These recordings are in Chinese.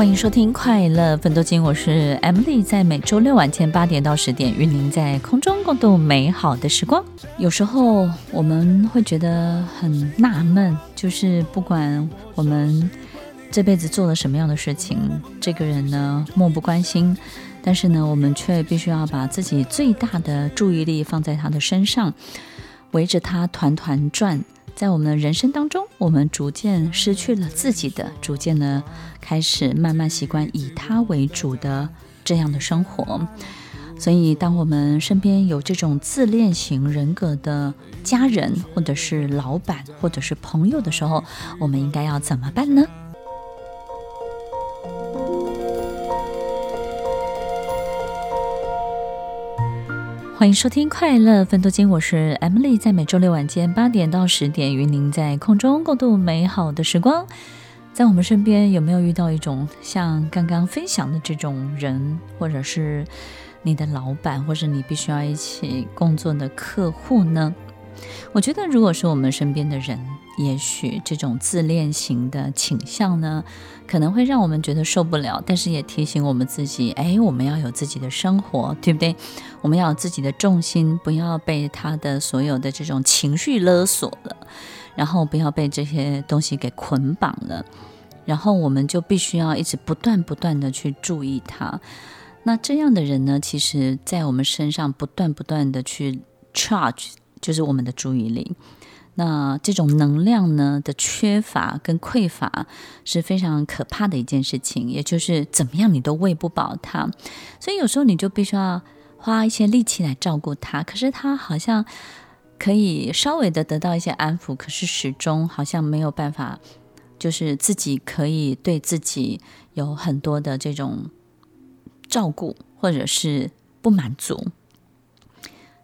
欢迎收听《快乐奋斗金》，我是 Emily，在每周六晚间八点到十点，与您在空中共度美好的时光。有时候我们会觉得很纳闷，就是不管我们这辈子做了什么样的事情，这个人呢漠不关心，但是呢，我们却必须要把自己最大的注意力放在他的身上，围着他团团转。在我们的人生当中，我们逐渐失去了自己的，逐渐呢开始慢慢习惯以他为主的这样的生活。所以，当我们身边有这种自恋型人格的家人，或者是老板，或者是朋友的时候，我们应该要怎么办呢？欢迎收听《快乐分多金》，我是 Emily，在每周六晚间八点到十点，与您在空中共度美好的时光。在我们身边，有没有遇到一种像刚刚分享的这种人，或者是你的老板，或是你必须要一起工作的客户呢？我觉得，如果是我们身边的人，也许这种自恋型的倾向呢，可能会让我们觉得受不了，但是也提醒我们自己，哎，我们要有自己的生活，对不对？我们要有自己的重心，不要被他的所有的这种情绪勒索了，然后不要被这些东西给捆绑了，然后我们就必须要一直不断不断的去注意他。那这样的人呢，其实在我们身上不断不断的去 charge。就是我们的注意力，那这种能量呢的缺乏跟匮乏是非常可怕的一件事情，也就是怎么样你都喂不饱他，所以有时候你就必须要花一些力气来照顾他，可是他好像可以稍微的得到一些安抚，可是始终好像没有办法，就是自己可以对自己有很多的这种照顾，或者是不满足，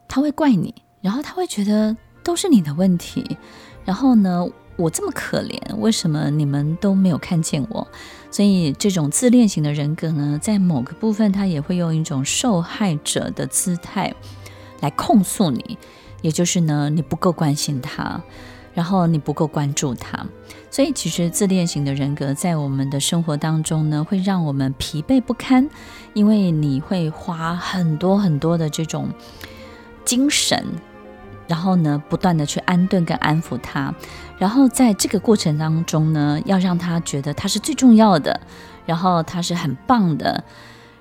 他会怪你。然后他会觉得都是你的问题，然后呢，我这么可怜，为什么你们都没有看见我？所以这种自恋型的人格呢，在某个部分，他也会用一种受害者的姿态来控诉你，也就是呢，你不够关心他，然后你不够关注他。所以其实自恋型的人格在我们的生活当中呢，会让我们疲惫不堪，因为你会花很多很多的这种精神。然后呢，不断的去安顿跟安抚他，然后在这个过程当中呢，要让他觉得他是最重要的，然后他是很棒的，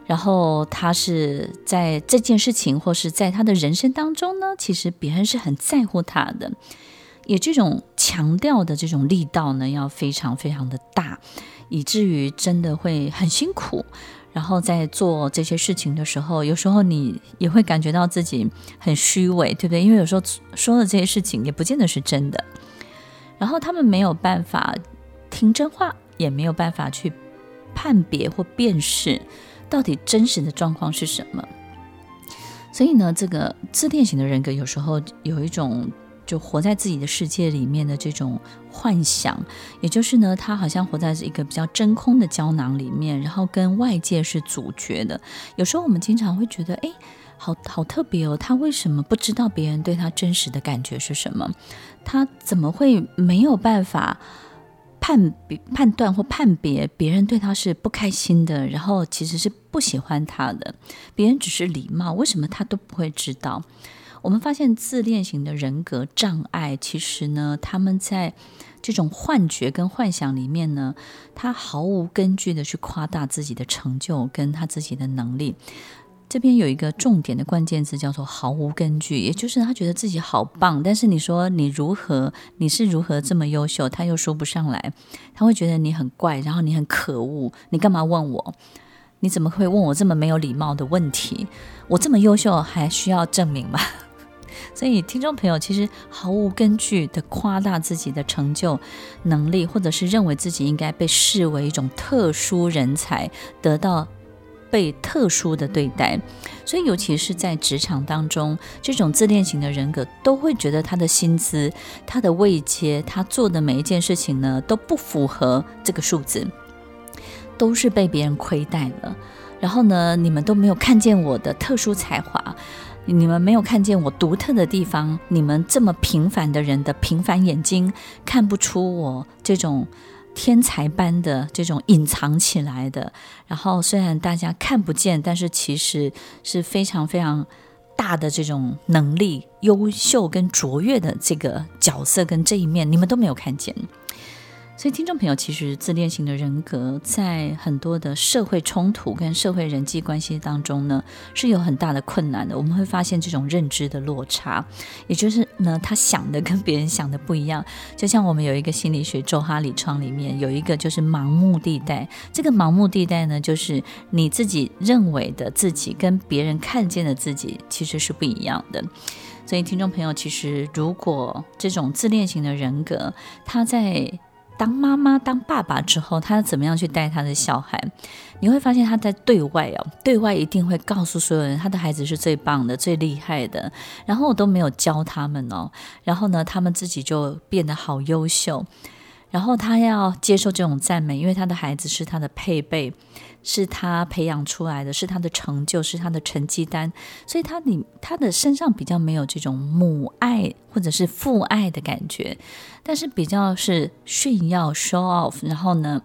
然后他是在这件事情或是在他的人生当中呢，其实别人是很在乎他的，也这种强调的这种力道呢，要非常非常的大，以至于真的会很辛苦。然后在做这些事情的时候，有时候你也会感觉到自己很虚伪，对不对？因为有时候说的这些事情也不见得是真的。然后他们没有办法听真话，也没有办法去判别或辨识到底真实的状况是什么。所以呢，这个自恋型的人格有时候有一种。就活在自己的世界里面的这种幻想，也就是呢，他好像活在一个比较真空的胶囊里面，然后跟外界是阻绝的。有时候我们经常会觉得，哎，好好特别哦，他为什么不知道别人对他真实的感觉是什么？他怎么会没有办法判别、判断或判别别人对他是不开心的，然后其实是不喜欢他的？别人只是礼貌，为什么他都不会知道？我们发现自恋型的人格障碍，其实呢，他们在这种幻觉跟幻想里面呢，他毫无根据的去夸大自己的成就跟他自己的能力。这边有一个重点的关键词叫做“毫无根据”，也就是他觉得自己好棒，但是你说你如何，你是如何这么优秀，他又说不上来，他会觉得你很怪，然后你很可恶，你干嘛问我？你怎么会问我这么没有礼貌的问题？我这么优秀，还需要证明吗？所以，听众朋友其实毫无根据的夸大自己的成就、能力，或者是认为自己应该被视为一种特殊人才，得到被特殊的对待。所以，尤其是在职场当中，这种自恋型的人格都会觉得他的薪资、他的位阶、他做的每一件事情呢，都不符合这个数字，都是被别人亏待了。然后呢，你们都没有看见我的特殊才华，你们没有看见我独特的地方，你们这么平凡的人的平凡眼睛看不出我这种。天才般的这种隐藏起来的，然后虽然大家看不见，但是其实是非常非常大的这种能力、优秀跟卓越的这个角色跟这一面，你们都没有看见。所以，听众朋友，其实自恋型的人格在很多的社会冲突跟社会人际关系当中呢，是有很大的困难的。我们会发现这种认知的落差，也就是呢，他想的跟别人想的不一样。就像我们有一个心理学周哈里窗里面有一个就是盲目地带，这个盲目地带呢，就是你自己认为的自己跟别人看见的自己其实是不一样的。所以，听众朋友，其实如果这种自恋型的人格，他在当妈妈、当爸爸之后，他怎么样去带他的小孩？你会发现他在对外哦，对外一定会告诉所有人，他的孩子是最棒的、最厉害的。然后我都没有教他们哦，然后呢，他们自己就变得好优秀。然后他要接受这种赞美，因为他的孩子是他的配备。是他培养出来的，是他的成就，是他的成绩单，所以他你他的身上比较没有这种母爱或者是父爱的感觉，但是比较是炫耀 show off，然后呢，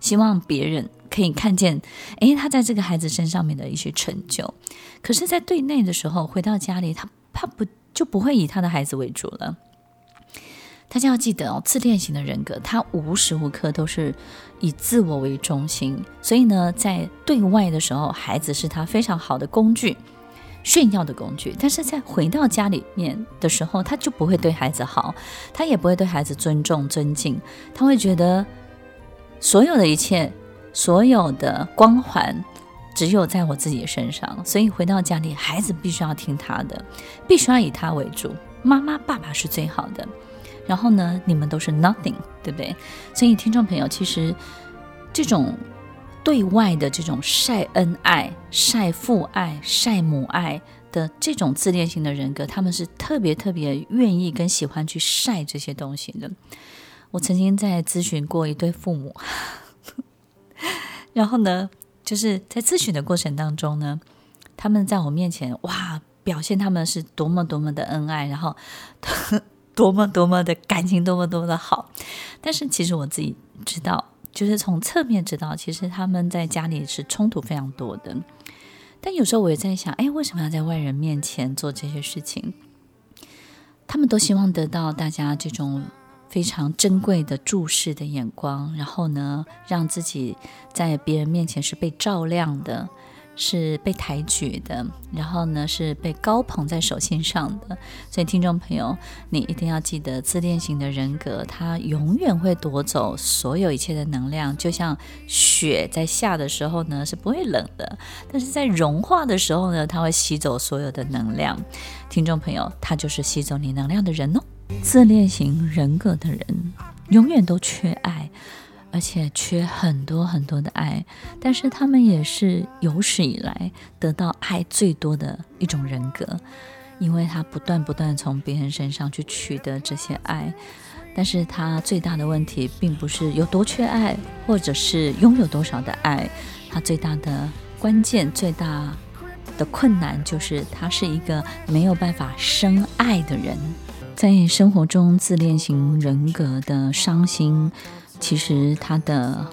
希望别人可以看见，诶，他在这个孩子身上面的一些成就。可是，在对内的时候，回到家里，他他不就不会以他的孩子为主了。大家要记得哦，自恋型的人格，他无时无刻都是以自我为中心，所以呢，在对外的时候，孩子是他非常好的工具，炫耀的工具。但是在回到家里面的时候，他就不会对孩子好，他也不会对孩子尊重、尊敬，他会觉得所有的一切、所有的光环只有在我自己身上，所以回到家里，孩子必须要听他的，必须要以他为主，妈妈、爸爸是最好的。然后呢，你们都是 nothing，对不对？所以听众朋友，其实这种对外的这种晒恩爱、晒父爱、晒母爱的这种自恋型的人格，他们是特别特别愿意跟喜欢去晒这些东西的。我曾经在咨询过一对父母，然后呢，就是在咨询的过程当中呢，他们在我面前哇，表现他们是多么多么的恩爱，然后。多么多么的感情，多么多么的好，但是其实我自己知道，就是从侧面知道，其实他们在家里是冲突非常多的。但有时候我也在想，哎，为什么要在外人面前做这些事情？他们都希望得到大家这种非常珍贵的注视的眼光，然后呢，让自己在别人面前是被照亮的。是被抬举的，然后呢，是被高捧在手心上的。所以，听众朋友，你一定要记得，自恋型的人格，他永远会夺走所有一切的能量。就像雪在下的时候呢，是不会冷的；但是在融化的时候呢，它会吸走所有的能量。听众朋友，他就是吸走你能量的人哦。自恋型人格的人，永远都缺爱。而且缺很多很多的爱，但是他们也是有史以来得到爱最多的一种人格，因为他不断不断从别人身上去取得这些爱，但是他最大的问题并不是有多缺爱，或者是拥有多少的爱，他最大的关键、最大的困难就是他是一个没有办法深爱的人，在生活中自恋型人格的伤心。其实它的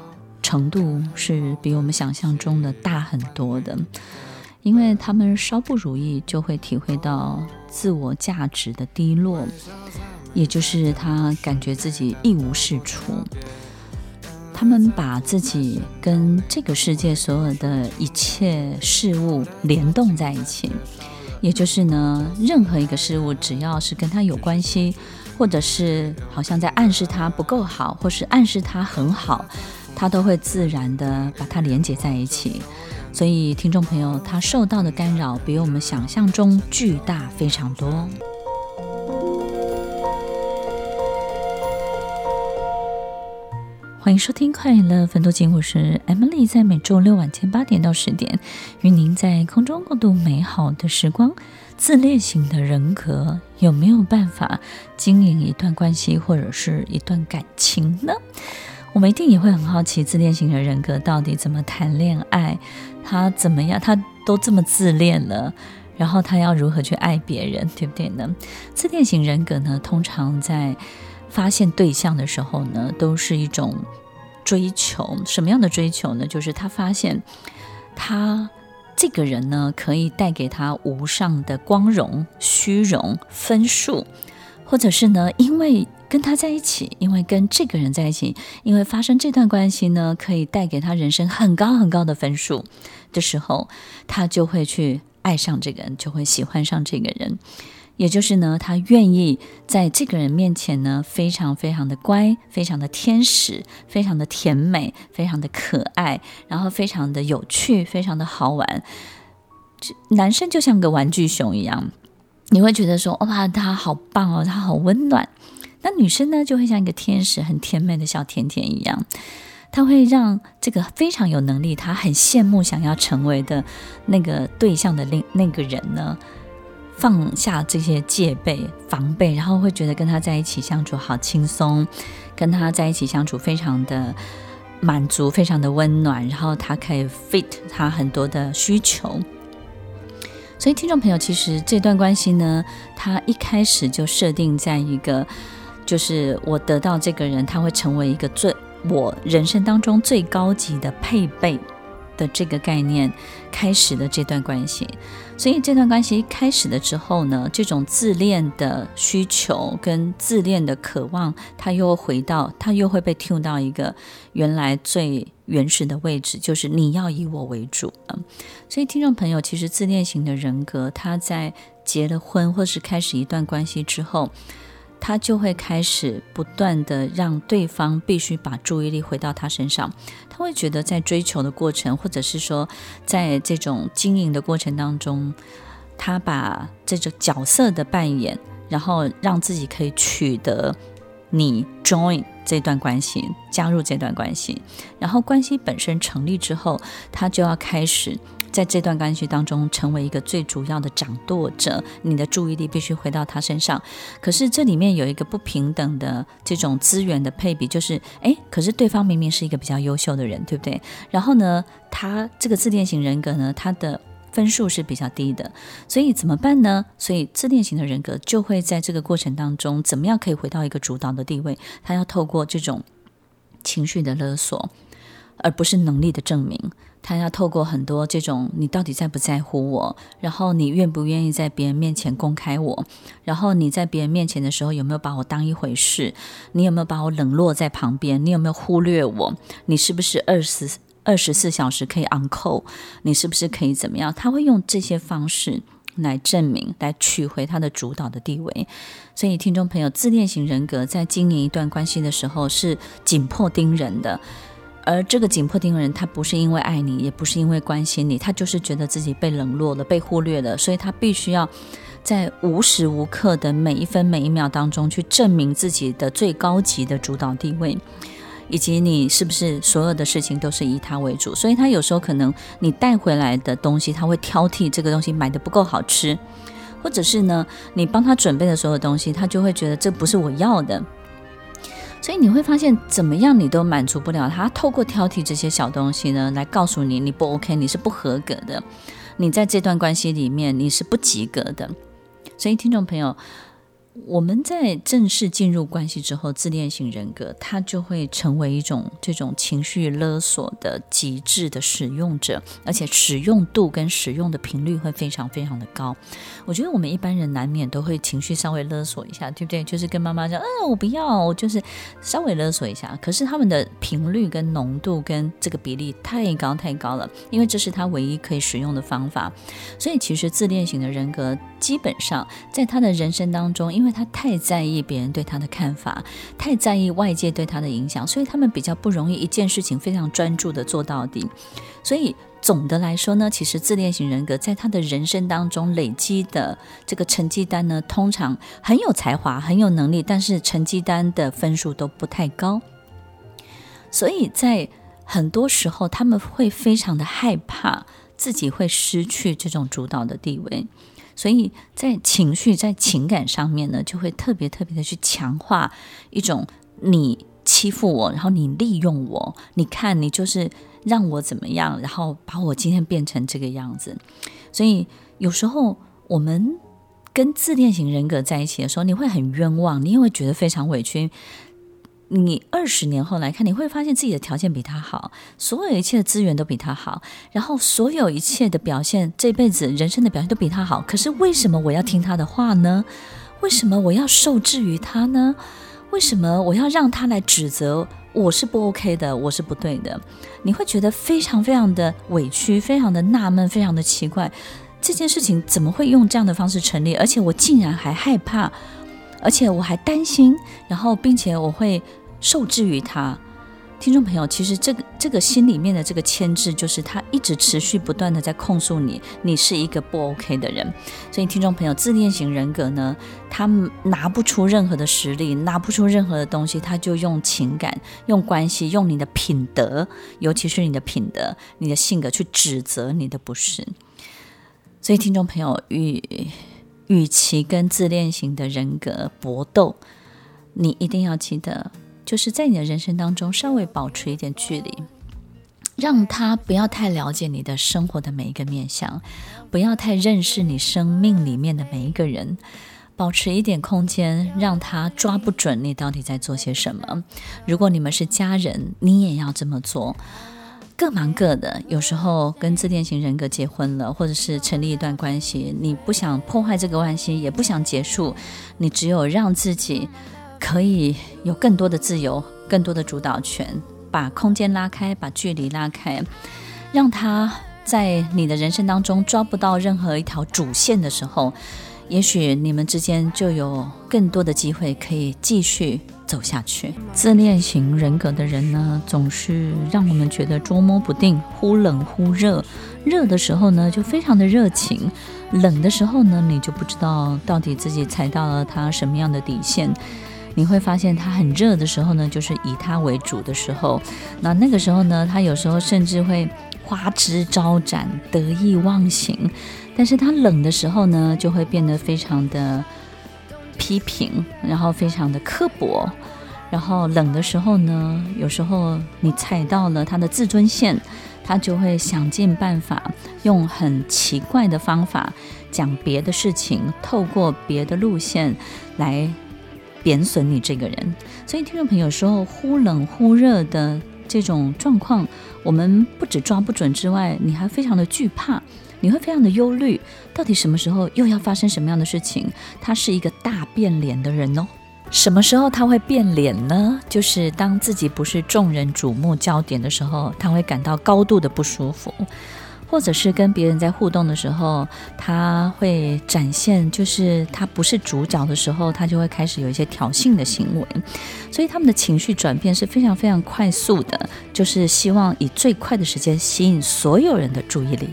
程度是比我们想象中的大很多的，因为他们稍不如意就会体会到自我价值的低落，也就是他感觉自己一无是处。他们把自己跟这个世界所有的一切事物联动在一起，也就是呢，任何一个事物只要是跟他有关系。或者是好像在暗示他不够好，或是暗示他很好，他都会自然的把它连接在一起。所以，听众朋友，他受到的干扰比我们想象中巨大非常多。欢迎收听快乐分多金，我是 Emily，在每周六晚间八点到十点，与您在空中共度美好的时光。自恋型的人格有没有办法经营一段关系或者是一段感情呢？我们一定也会很好奇，自恋型的人格到底怎么谈恋爱？他怎么样？他都这么自恋了，然后他要如何去爱别人，对不对呢？自恋型人格呢，通常在发现对象的时候呢，都是一种追求。什么样的追求呢？就是他发现他这个人呢，可以带给他无上的光荣、虚荣、分数，或者是呢，因为跟他在一起，因为跟这个人在一起，因为发生这段关系呢，可以带给他人生很高很高的分数的时候，他就会去爱上这个人，就会喜欢上这个人。也就是呢，他愿意在这个人面前呢，非常非常的乖，非常的天使，非常的甜美，非常的可爱，然后非常的有趣，非常的好玩。男生就像个玩具熊一样，你会觉得说，哇，他好棒哦，他好温暖。那女生呢，就会像一个天使，很甜美的小甜甜一样，他会让这个非常有能力，他很羡慕想要成为的那个对象的另那个人呢。放下这些戒备、防备，然后会觉得跟他在一起相处好轻松，跟他在一起相处非常的满足、非常的温暖，然后他可以 fit 他很多的需求。所以，听众朋友，其实这段关系呢，他一开始就设定在一个，就是我得到这个人，他会成为一个最我人生当中最高级的配备。的这个概念开始的这段关系，所以这段关系开始了之后呢，这种自恋的需求跟自恋的渴望，它又回到，它又会被 tune 到一个原来最原始的位置，就是你要以我为主。所以听众朋友，其实自恋型的人格，他在结了婚或是开始一段关系之后。他就会开始不断的让对方必须把注意力回到他身上，他会觉得在追求的过程，或者是说在这种经营的过程当中，他把这种角色的扮演，然后让自己可以取得你 join 这段关系，加入这段关系，然后关系本身成立之后，他就要开始。在这段关系当中，成为一个最主要的掌舵者，你的注意力必须回到他身上。可是这里面有一个不平等的这种资源的配比，就是，诶，可是对方明明是一个比较优秀的人，对不对？然后呢，他这个自恋型人格呢，他的分数是比较低的，所以怎么办呢？所以自恋型的人格就会在这个过程当中，怎么样可以回到一个主导的地位？他要透过这种情绪的勒索，而不是能力的证明。他要透过很多这种，你到底在不在乎我？然后你愿不愿意在别人面前公开我？然后你在别人面前的时候有没有把我当一回事？你有没有把我冷落在旁边？你有没有忽略我？你是不是二十二十四小时可以 on call？你是不是可以怎么样？他会用这些方式来证明，来取回他的主导的地位。所以，听众朋友，自恋型人格在经营一段关系的时候是紧迫盯人的。而这个紧迫盯人，他不是因为爱你，也不是因为关心你，他就是觉得自己被冷落了、被忽略了，所以他必须要在无时无刻的每一分每一秒当中去证明自己的最高级的主导地位，以及你是不是所有的事情都是以他为主。所以他有时候可能你带回来的东西，他会挑剔这个东西买的不够好吃，或者是呢，你帮他准备的所有东西，他就会觉得这不是我要的。所以你会发现，怎么样你都满足不了他。透过挑剔这些小东西呢，来告诉你你不 OK，你是不合格的，你在这段关系里面你是不及格的。所以，听众朋友。我们在正式进入关系之后，自恋型人格他就会成为一种这种情绪勒索的极致的使用者，而且使用度跟使用的频率会非常非常的高。我觉得我们一般人难免都会情绪稍微勒索一下，对不对？就是跟妈妈讲，嗯、我不要，我就是稍微勒索一下。可是他们的频率跟浓度跟这个比例太高太高了，因为这是他唯一可以使用的方法。所以其实自恋型的人格基本上在他的人生当中，因为他太在意别人对他的看法，太在意外界对他的影响，所以他们比较不容易一件事情非常专注的做到底。所以总的来说呢，其实自恋型人格在他的人生当中累积的这个成绩单呢，通常很有才华、很有能力，但是成绩单的分数都不太高。所以在很多时候，他们会非常的害怕自己会失去这种主导的地位，所以在情绪、在情感上面呢，就会特别特别的去强化一种你欺负我，然后你利用我，你看你就是让我怎么样，然后把我今天变成这个样子。所以有时候我们跟自恋型人格在一起的时候，你会很冤枉，你也会觉得非常委屈。你二十年后来看，你会发现自己的条件比他好，所有一切的资源都比他好，然后所有一切的表现，这辈子人生的表现都比他好。可是为什么我要听他的话呢？为什么我要受制于他呢？为什么我要让他来指责我是不 OK 的，我是不对的？你会觉得非常非常的委屈，非常的纳闷，非常的奇怪，这件事情怎么会用这样的方式成立？而且我竟然还害怕，而且我还担心，然后并且我会。受制于他，听众朋友，其实这个这个心里面的这个牵制，就是他一直持续不断的在控诉你，你是一个不 OK 的人。所以，听众朋友，自恋型人格呢，他拿不出任何的实力，拿不出任何的东西，他就用情感、用关系、用你的品德，尤其是你的品德、你的性格去指责你的不是。所以，听众朋友，与与其跟自恋型的人格搏斗，你一定要记得。就是在你的人生当中稍微保持一点距离，让他不要太了解你的生活的每一个面向，不要太认识你生命里面的每一个人，保持一点空间，让他抓不准你到底在做些什么。如果你们是家人，你也要这么做，各忙各的。有时候跟自恋型人格结婚了，或者是成立一段关系，你不想破坏这个关系，也不想结束，你只有让自己。可以有更多的自由，更多的主导权，把空间拉开，把距离拉开，让他在你的人生当中抓不到任何一条主线的时候，也许你们之间就有更多的机会可以继续走下去。自恋型人格的人呢，总是让我们觉得捉摸不定，忽冷忽热，热的时候呢就非常的热情，冷的时候呢你就不知道到底自己踩到了他什么样的底线。你会发现他很热的时候呢，就是以他为主的时候。那那个时候呢，他有时候甚至会花枝招展、得意忘形。但是他冷的时候呢，就会变得非常的批评，然后非常的刻薄。然后冷的时候呢，有时候你踩到了他的自尊线，他就会想尽办法，用很奇怪的方法讲别的事情，透过别的路线来。贬损你这个人，所以听众朋友说忽冷忽热的这种状况，我们不止抓不准之外，你还非常的惧怕，你会非常的忧虑，到底什么时候又要发生什么样的事情？他是一个大变脸的人哦，什么时候他会变脸呢？就是当自己不是众人瞩目焦点的时候，他会感到高度的不舒服。或者是跟别人在互动的时候，他会展现，就是他不是主角的时候，他就会开始有一些挑衅的行为，所以他们的情绪转变是非常非常快速的，就是希望以最快的时间吸引所有人的注意力。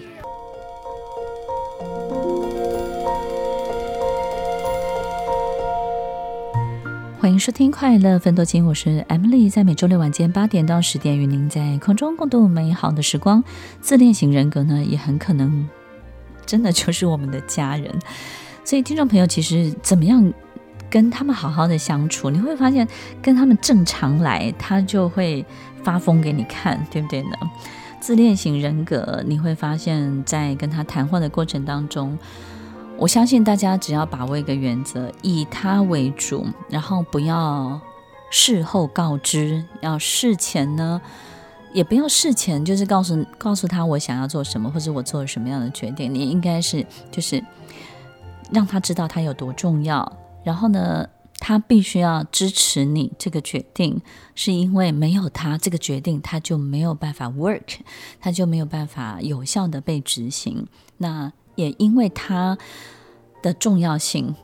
欢迎收听《快乐分多金》，我是 Emily，在每周六晚间八点到十点，与您在空中共度美好的时光。自恋型人格呢，也很可能真的就是我们的家人，所以听众朋友，其实怎么样跟他们好好的相处，你会发现跟他们正常来，他就会发疯给你看，对不对呢？自恋型人格，你会发现在跟他谈话的过程当中。我相信大家只要把握一个原则，以他为主，然后不要事后告知，要事前呢，也不要事前就是告诉告诉他我想要做什么，或者我做了什么样的决定。你应该是就是让他知道他有多重要，然后呢，他必须要支持你这个决定，是因为没有他这个决定，他就没有办法 work，他就没有办法有效的被执行。那。也因为他的重要性，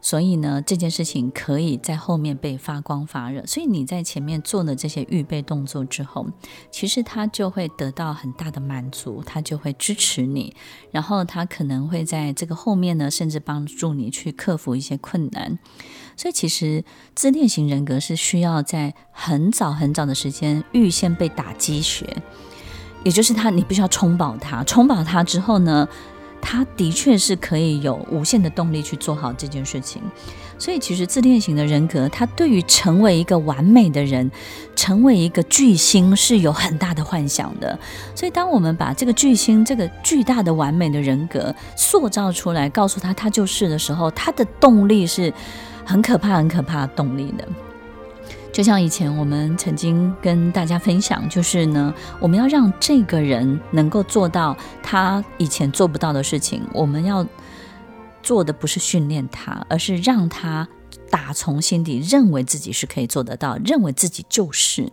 所以呢，这件事情可以在后面被发光发热。所以你在前面做了这些预备动作之后，其实他就会得到很大的满足，他就会支持你，然后他可能会在这个后面呢，甚至帮助你去克服一些困难。所以其实自恋型人格是需要在很早很早的时间预先被打鸡血，也就是他，你必须要充饱他，充饱他之后呢，他的确是可以有无限的动力去做好这件事情，所以其实自恋型的人格，他对于成为一个完美的人，成为一个巨星是有很大的幻想的。所以当我们把这个巨星、这个巨大的完美的人格塑造出来，告诉他他就是的时候，他的动力是很可怕、很可怕的动力的。就像以前我们曾经跟大家分享，就是呢，我们要让这个人能够做到他以前做不到的事情。我们要做的不是训练他，而是让他打从心底认为自己是可以做得到，认为自己就是。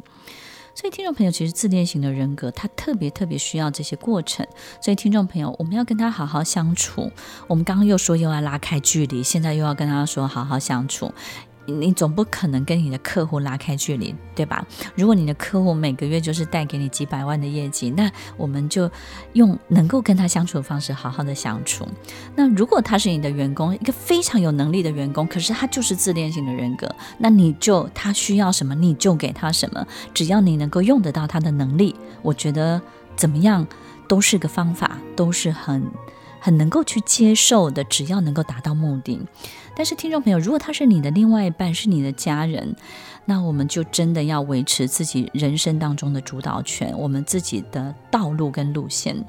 所以，听众朋友，其实自恋型的人格，他特别特别需要这些过程。所以，听众朋友，我们要跟他好好相处。我们刚刚又说又要拉开距离，现在又要跟他说好好相处。你总不可能跟你的客户拉开距离，对吧？如果你的客户每个月就是带给你几百万的业绩，那我们就用能够跟他相处的方式好好的相处。那如果他是你的员工，一个非常有能力的员工，可是他就是自恋型的人格，那你就他需要什么你就给他什么，只要你能够用得到他的能力，我觉得怎么样都是个方法，都是很很能够去接受的，只要能够达到目的。但是，听众朋友，如果他是你的另外一半，是你的家人，那我们就真的要维持自己人生当中的主导权，我们自己的道路跟路线。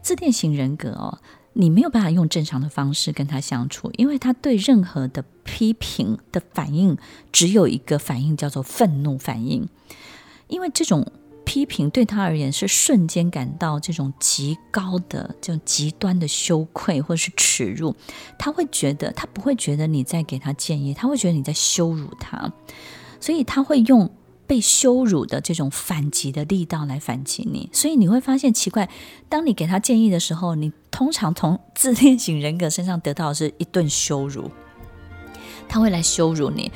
自恋型人格哦，你没有办法用正常的方式跟他相处，因为他对任何的批评的反应只有一个反应，叫做愤怒反应，因为这种。批评对他而言是瞬间感到这种极高的、这种极端的羞愧或是耻辱，他会觉得他不会觉得你在给他建议，他会觉得你在羞辱他，所以他会用被羞辱的这种反击的力道来反击你。所以你会发现奇怪，当你给他建议的时候，你通常从自恋型人格身上得到的是一顿羞辱，他会来羞辱你。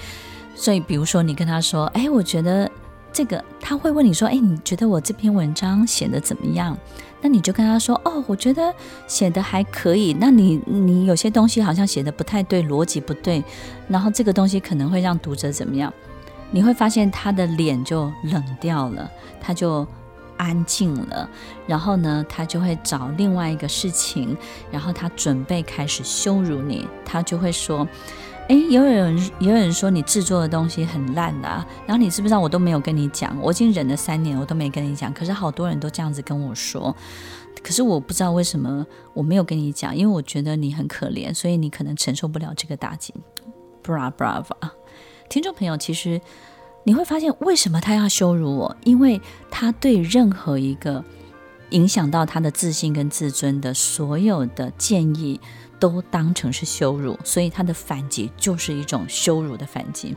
所以比如说你跟他说：“哎，我觉得。”这个他会问你说：“哎，你觉得我这篇文章写得怎么样？”那你就跟他说：“哦，我觉得写得还可以。那你你有些东西好像写得不太对，逻辑不对，然后这个东西可能会让读者怎么样？”你会发现他的脸就冷掉了，他就安静了，然后呢，他就会找另外一个事情，然后他准备开始羞辱你，他就会说。哎，有人也有人说你制作的东西很烂的啊，然后你知不知道我都没有跟你讲，我已经忍了三年，我都没跟你讲，可是好多人都这样子跟我说，可是我不知道为什么我没有跟你讲，因为我觉得你很可怜，所以你可能承受不了这个打击。Bra bra bra，听众朋友，其实你会发现为什么他要羞辱我？因为他对任何一个影响到他的自信跟自尊的所有的建议。都当成是羞辱，所以他的反击就是一种羞辱的反击。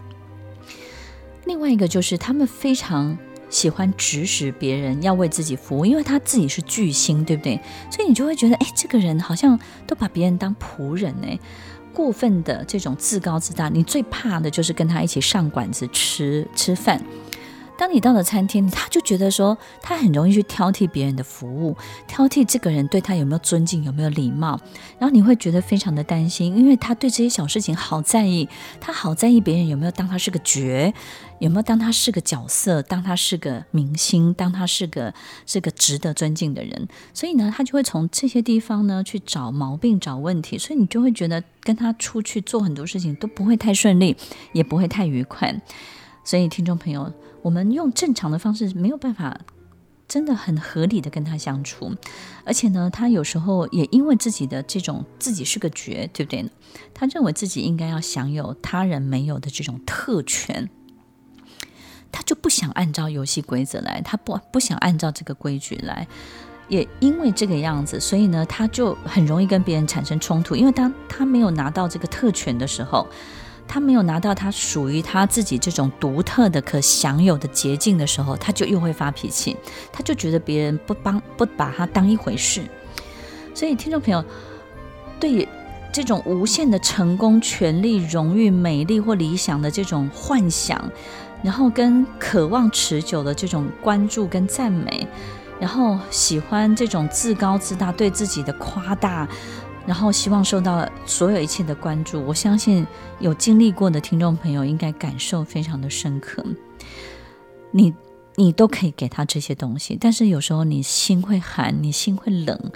另外一个就是他们非常喜欢指使别人要为自己服务，因为他自己是巨星，对不对？所以你就会觉得，哎，这个人好像都把别人当仆人呢。过分的这种自高自大，你最怕的就是跟他一起上馆子吃吃饭。当你到了餐厅，他就觉得说他很容易去挑剔别人的服务，挑剔这个人对他有没有尊敬，有没有礼貌。然后你会觉得非常的担心，因为他对这些小事情好在意，他好在意别人有没有当他是个角，有没有当他是个角色，当他是个明星，当他是个是个值得尊敬的人。所以呢，他就会从这些地方呢去找毛病、找问题。所以你就会觉得跟他出去做很多事情都不会太顺利，也不会太愉快。所以听众朋友。我们用正常的方式没有办法，真的很合理的跟他相处，而且呢，他有时候也因为自己的这种自己是个角，对不对？他认为自己应该要享有他人没有的这种特权，他就不想按照游戏规则来，他不不想按照这个规矩来，也因为这个样子，所以呢，他就很容易跟别人产生冲突，因为当他没有拿到这个特权的时候。他没有拿到他属于他自己这种独特的可享有的捷径的时候，他就又会发脾气，他就觉得别人不帮不把他当一回事。所以，听众朋友，对这种无限的成功、权力、荣誉、美丽或理想的这种幻想，然后跟渴望持久的这种关注跟赞美，然后喜欢这种自高自大、对自己的夸大，然后希望受到所有一切的关注。我相信有经历过的听众朋友应该感受非常的深刻。你你都可以给他这些东西，但是有时候你心会寒，你心会冷。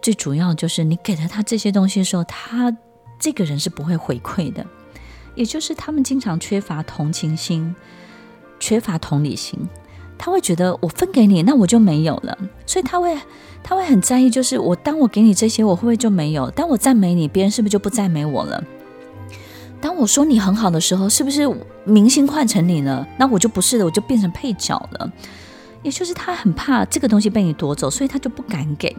最主要就是你给了他这些东西的时候，他这个人是不会回馈的，也就是他们经常缺乏同情心，缺乏同理心。他会觉得我分给你，那我就没有了，所以他会他会很在意，就是我当我给你这些，我会不会就没有？当我赞美你，别人是不是就不赞美我了？当我说你很好的时候，是不是明星换成你了？那我就不是了，我就变成配角了。也就是他很怕这个东西被你夺走，所以他就不敢给。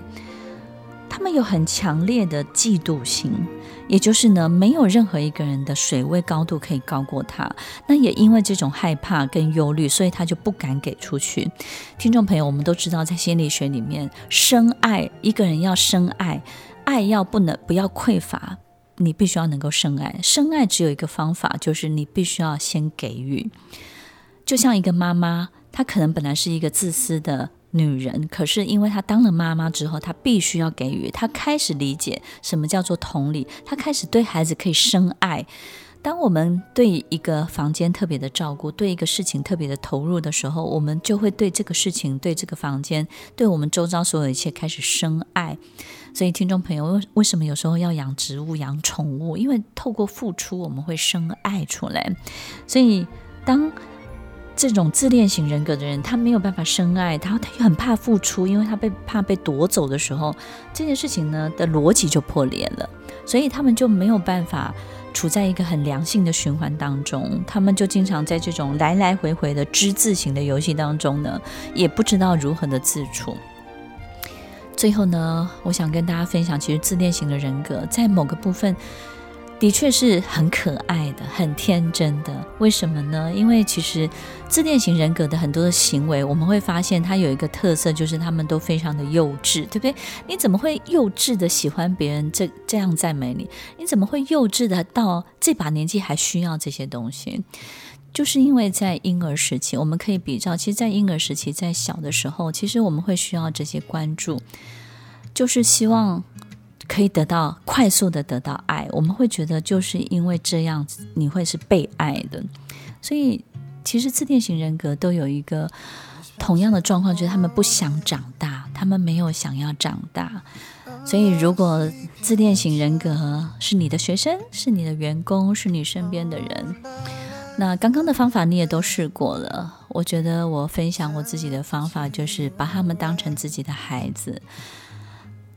他们有很强烈的嫉妒心，也就是呢，没有任何一个人的水位高度可以高过他。那也因为这种害怕跟忧虑，所以他就不敢给出去。听众朋友，我们都知道，在心理学里面，深爱一个人要深爱，爱要不能不要匮乏，你必须要能够深爱。深爱只有一个方法，就是你必须要先给予。就像一个妈妈，她可能本来是一个自私的。女人，可是因为她当了妈妈之后，她必须要给予，她开始理解什么叫做同理，她开始对孩子可以深爱。当我们对一个房间特别的照顾，对一个事情特别的投入的时候，我们就会对这个事情、对这个房间、对我们周遭所有一切开始深爱。所以，听众朋友，为为什么有时候要养植物、养宠物？因为透过付出，我们会深爱出来。所以，当这种自恋型人格的人，他没有办法深爱，他他又很怕付出，因为他被怕被夺走的时候，这件事情呢的逻辑就破裂了，所以他们就没有办法处在一个很良性的循环当中，他们就经常在这种来来回回的之字形的游戏当中呢，也不知道如何的自处。最后呢，我想跟大家分享，其实自恋型的人格在某个部分。的确是很可爱的，很天真的。为什么呢？因为其实自恋型人格的很多的行为，我们会发现他有一个特色，就是他们都非常的幼稚，对不对？你怎么会幼稚的喜欢别人这这样赞美你？你怎么会幼稚的到这把年纪还需要这些东西？就是因为在婴儿时期，我们可以比较，其实，在婴儿时期，在小的时候，其实我们会需要这些关注，就是希望。可以得到快速的得到爱，我们会觉得就是因为这样子，你会是被爱的。所以，其实自恋型人格都有一个同样的状况，就是他们不想长大，他们没有想要长大。所以，如果自恋型人格是你的学生，是你的员工，是你身边的人，那刚刚的方法你也都试过了。我觉得我分享我自己的方法，就是把他们当成自己的孩子。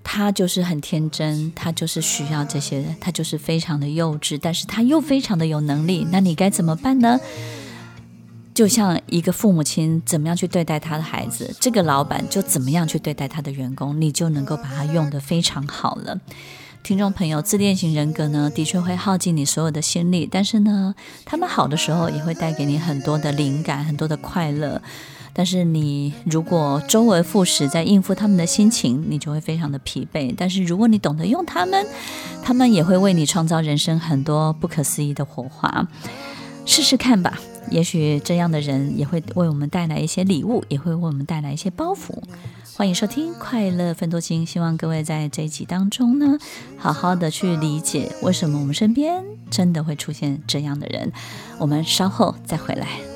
他就是很天真，他就是需要这些，他就是非常的幼稚，但是他又非常的有能力。那你该怎么办呢？就像一个父母亲怎么样去对待他的孩子，这个老板就怎么样去对待他的员工，你就能够把他用得非常好了。听众朋友，自恋型人格呢，的确会耗尽你所有的心力，但是呢，他们好的时候也会带给你很多的灵感，很多的快乐。但是你如果周而复始在应付他们的心情，你就会非常的疲惫。但是如果你懂得用他们，他们也会为你创造人生很多不可思议的火花。试试看吧，也许这样的人也会为我们带来一些礼物，也会为我们带来一些包袱。欢迎收听《快乐分多金》，希望各位在这一集当中呢，好好的去理解为什么我们身边真的会出现这样的人。我们稍后再回来。